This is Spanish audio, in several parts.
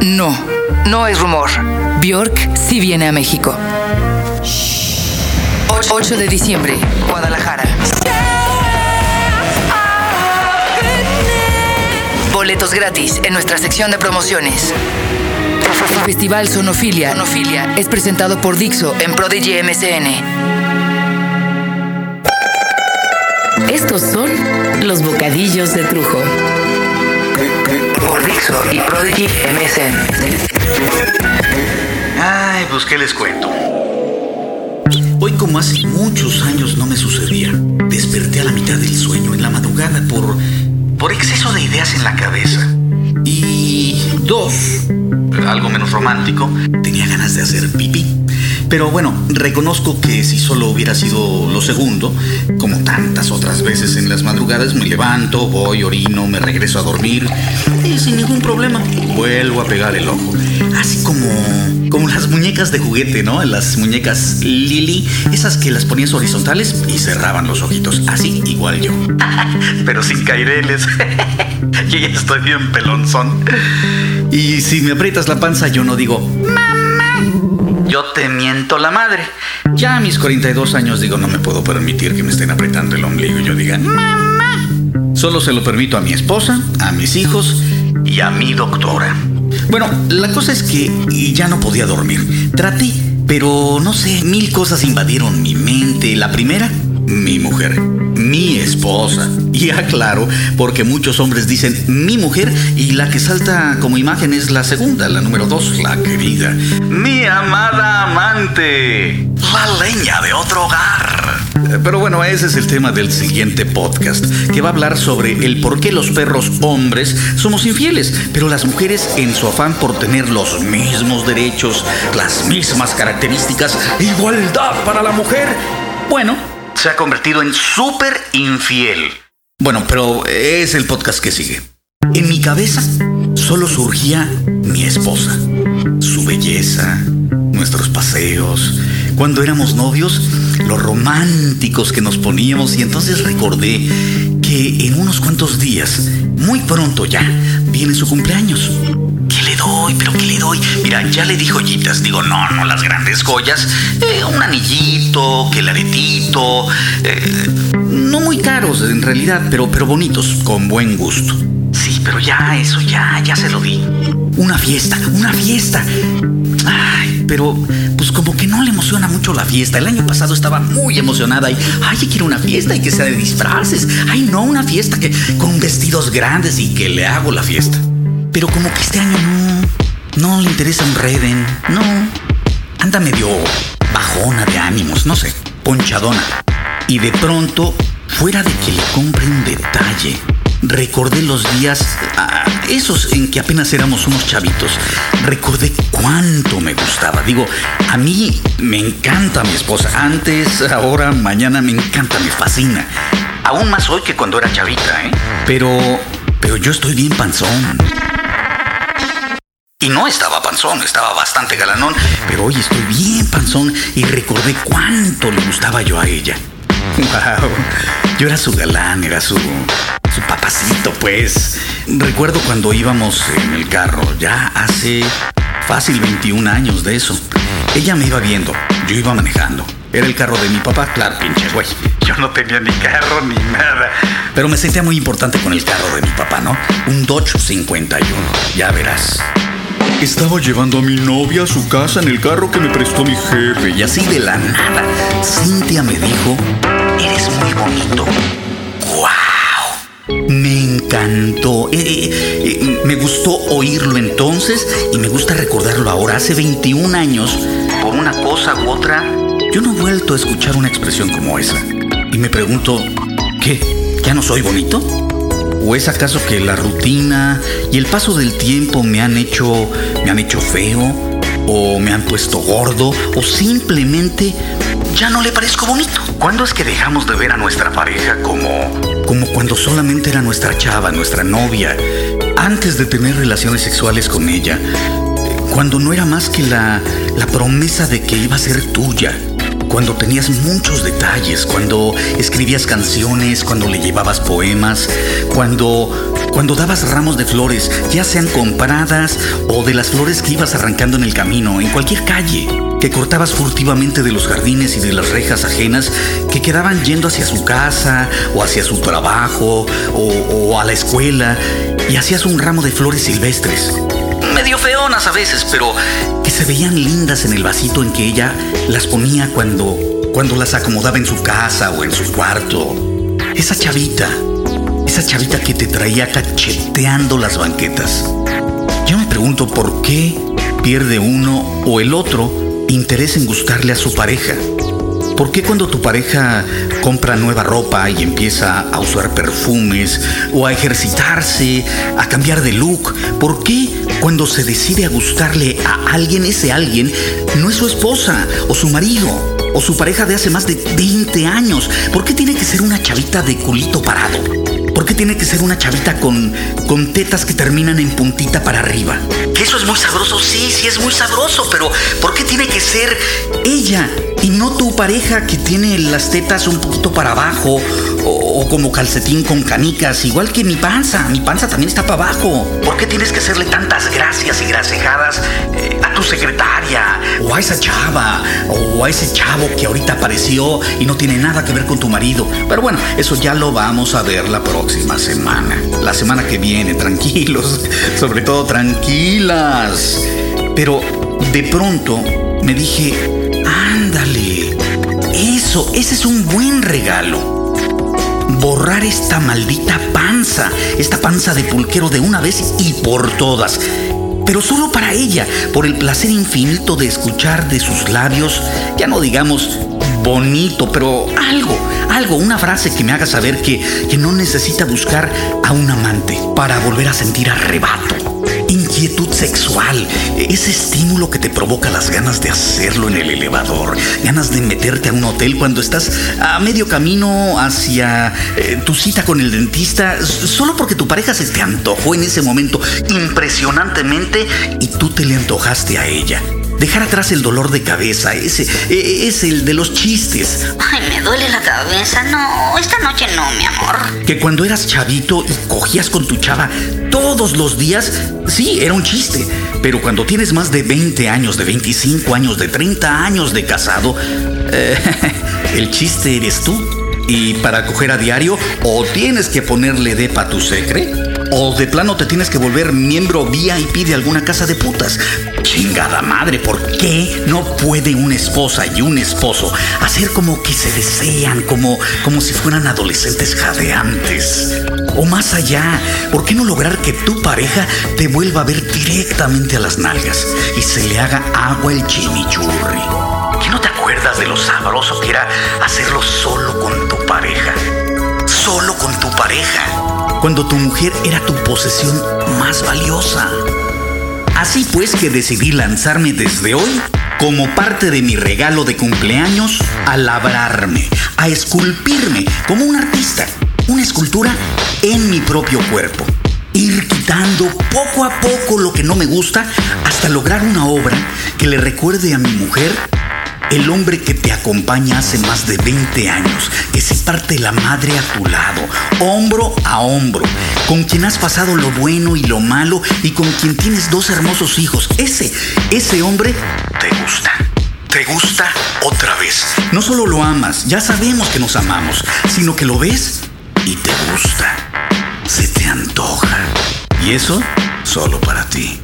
No, no es rumor. Bjork sí viene a México. 8 de diciembre, Guadalajara. Boletos gratis en nuestra sección de promociones. El Festival Sonofilia, Sonofilia es presentado por Dixo en Prodigy MCN. Estos son los bocadillos de Trujo. Por Dixo y Prodigy MSN. Ay, pues qué les cuento. Hoy como hace muchos años no me sucedía, desperté a la mitad del sueño en la madrugada por, por exceso de ideas en la cabeza. Y dos, algo menos romántico, tenía ganas de hacer pipí. Pero bueno, reconozco que si solo hubiera sido lo segundo, como tantas otras veces en las madrugadas, me levanto, voy, orino, me regreso a dormir y sin ningún problema vuelvo a pegar el ojo. Así como, como las muñecas de juguete, ¿no? Las muñecas Lily, esas que las ponías horizontales y cerraban los ojitos. Así, igual yo. Pero sin caireles. yo ya estoy bien pelonzón. Y si me aprietas la panza, yo no digo, yo te miento la madre. Ya a mis 42 años digo, no me puedo permitir que me estén apretando el ombligo y yo diga, mamá. Solo se lo permito a mi esposa, a mis hijos y a mi doctora. Bueno, la cosa es que ya no podía dormir. Traté, pero no sé, mil cosas invadieron mi mente. La primera, mi mujer, mi esposa. Y aclaro, porque muchos hombres dicen mi mujer y la que salta como imagen es la segunda, la número dos, la querida. Mi amada amante. La leña de otro hogar. Pero bueno, ese es el tema del siguiente podcast, que va a hablar sobre el por qué los perros hombres somos infieles, pero las mujeres en su afán por tener los mismos derechos, las mismas características, igualdad para la mujer, bueno, se ha convertido en súper infiel. Bueno, pero es el podcast que sigue. En mi cabeza solo surgía mi esposa, su belleza, nuestros paseos, cuando éramos novios, los románticos que nos poníamos y entonces recordé que en unos cuantos días, muy pronto ya, viene su cumpleaños. ¿Pero qué le doy? Mira, ya le di joyitas. Digo, no, no las grandes joyas. Eh, un anillito, que el aretito. Eh, no muy caros en realidad, pero, pero bonitos, con buen gusto. Sí, pero ya, eso ya, ya se lo di. Una fiesta, una fiesta. Ay, pero pues como que no le emociona mucho la fiesta. El año pasado estaba muy emocionada y, ay, quiero una fiesta y que sea de disfraces. Ay, no, una fiesta que con vestidos grandes y que le hago la fiesta. Pero como que este año no, no le interesa un Reden, no. Anda medio bajona de ánimos, no sé, ponchadona. Y de pronto, fuera de que le compre un detalle, recordé los días, ah, esos en que apenas éramos unos chavitos. Recordé cuánto me gustaba. Digo, a mí me encanta mi esposa. Antes, ahora, mañana me encanta, me fascina. Aún más hoy que cuando era chavita, ¿eh? Pero, pero yo estoy bien panzón. Y no estaba panzón, estaba bastante galanón, pero hoy estoy bien panzón y recordé cuánto le gustaba yo a ella. Wow, yo era su galán, era su, su papacito, pues. Recuerdo cuando íbamos en el carro, ya hace fácil 21 años de eso. Ella me iba viendo, yo iba manejando. Era el carro de mi papá, claro, pinche güey. Yo no tenía ni carro ni nada. Pero me sentía muy importante con el carro de mi papá, ¿no? Un Dodge 51, ya verás. Estaba llevando a mi novia a su casa en el carro que me prestó mi jefe. Y así de la nada, Cintia me dijo, eres muy bonito. ¡Wow! Me encantó. Eh, eh, eh, me gustó oírlo entonces y me gusta recordarlo ahora. Hace 21 años, por una cosa u otra, yo no he vuelto a escuchar una expresión como esa. Y me pregunto, ¿qué? ¿Ya no soy bonito? ¿O es acaso que la rutina y el paso del tiempo me han hecho me han hecho feo o me han puesto gordo o simplemente ya no le parezco bonito? ¿Cuándo es que dejamos de ver a nuestra pareja como como cuando solamente era nuestra chava, nuestra novia, antes de tener relaciones sexuales con ella? Cuando no era más que la la promesa de que iba a ser tuya cuando tenías muchos detalles, cuando escribías canciones, cuando le llevabas poemas, cuando Cuando dabas ramos de flores, ya sean compradas o de las flores que ibas arrancando en el camino, en cualquier calle, que cortabas furtivamente de los jardines y de las rejas ajenas que quedaban yendo hacia su casa o hacia su trabajo o, a la escuela y hacías un ramo de flores silvestres medio feonas a veces, pero que se veían lindas en el vasito en que ella las ponía cuando, cuando las acomodaba en su casa o en su cuarto. Esa chavita, esa chavita que te traía cacheteando las banquetas. Yo me pregunto por qué pierde uno o el otro interés en gustarle a su pareja. ¿Por qué cuando tu pareja compra nueva ropa y empieza a usar perfumes o a ejercitarse, a cambiar de look, por qué cuando se decide a gustarle a alguien, ese alguien no es su esposa o su marido? O su pareja de hace más de 20 años. ¿Por qué tiene que ser una chavita de culito parado? ¿Por qué tiene que ser una chavita con, con tetas que terminan en puntita para arriba? Que eso es muy sabroso, sí, sí es muy sabroso, pero ¿por qué tiene que ser ella y no tu pareja que tiene las tetas un poquito para abajo o, como calcetín con canicas, igual que mi panza? Mi panza también está para abajo. ¿Por qué tienes que hacerle tantas gracias y grasejadas eh, a tu secretaria o a esa chava o a ese chavo que ahorita apareció y no tiene nada que ver con tu marido? Pero bueno, eso ya lo vamos a ver la próxima semana. La semana que viene, tranquilos. Sobre todo tranquilas. Pero de pronto me dije, ándale. Eso, ese es un buen regalo. Borrar esta maldita panza. Esta panza de pulquero de una vez y por todas pero solo para ella, por el placer infinito de escuchar de sus labios, ya no digamos bonito, pero algo, algo, una frase que me haga saber que, que no necesita buscar a un amante para volver a sentir arrebato inquietud sexual, ese estímulo que te provoca las ganas de hacerlo en el elevador, ganas de meterte a un hotel cuando estás a medio camino hacia eh, tu cita con el dentista, solo porque tu pareja se te antojó en ese momento impresionantemente y tú te le antojaste a ella. Dejar atrás el dolor de cabeza, ese e, es el de los chistes. Ay, me duele la cabeza. No, esta noche no, mi amor. Que cuando eras chavito y cogías con tu chava todos los días, sí, era un chiste. Pero cuando tienes más de 20 años, de 25 años, de 30 años de casado, eh, el chiste eres tú. Y para coger a diario, o tienes que ponerle depa a tu secre, o de plano te tienes que volver miembro VIP de alguna casa de putas. Chingada madre, ¿por qué no puede una esposa y un esposo hacer como que se desean, como, como si fueran adolescentes jadeantes? O más allá, ¿por qué no lograr que tu pareja te vuelva a ver directamente a las nalgas y se le haga agua el chimichurri? ¿Qué no te acuerdas de lo sabroso que era hacerlo solo con tu pareja? Solo con tu pareja cuando tu mujer era tu posesión más valiosa. Así pues que decidí lanzarme desde hoy como parte de mi regalo de cumpleaños a labrarme, a esculpirme como un artista, una escultura en mi propio cuerpo. Ir quitando poco a poco lo que no me gusta hasta lograr una obra que le recuerde a mi mujer el hombre que te acompaña hace más de 20 años, que se parte la madre a tu lado, hombro a hombro, con quien has pasado lo bueno y lo malo y con quien tienes dos hermosos hijos. Ese, ese hombre te gusta. Te gusta otra vez. No solo lo amas, ya sabemos que nos amamos, sino que lo ves y te gusta. Se te antoja. Y eso solo para ti.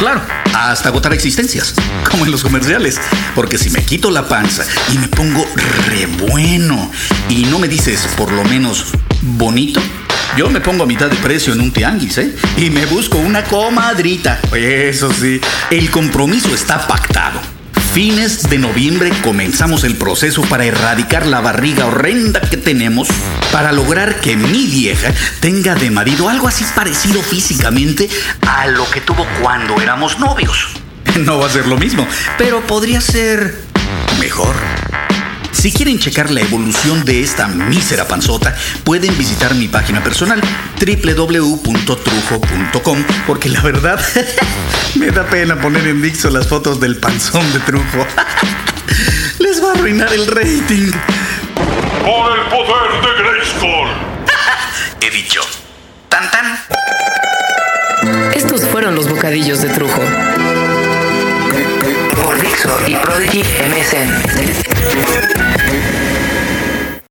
Claro, hasta agotar existencias, como en los comerciales. Porque si me quito la panza y me pongo re bueno y no me dices por lo menos bonito, yo me pongo a mitad de precio en un tianguis, ¿eh? Y me busco una comadrita. Eso sí, el compromiso está pactado fines de noviembre comenzamos el proceso para erradicar la barriga horrenda que tenemos para lograr que mi vieja tenga de marido algo así parecido físicamente a lo que tuvo cuando éramos novios. No va a ser lo mismo, pero podría ser mejor. Si quieren checar la evolución de esta mísera panzota, pueden visitar mi página personal www.trujo.com porque la verdad me da pena poner en Dixo las fotos del panzón de Trujo. Les va a arruinar el rating. Por el poder de Grayskull. He dicho. Tan tan. Estos fueron los bocadillos de Trujo. Nexo y Prodigy MSN.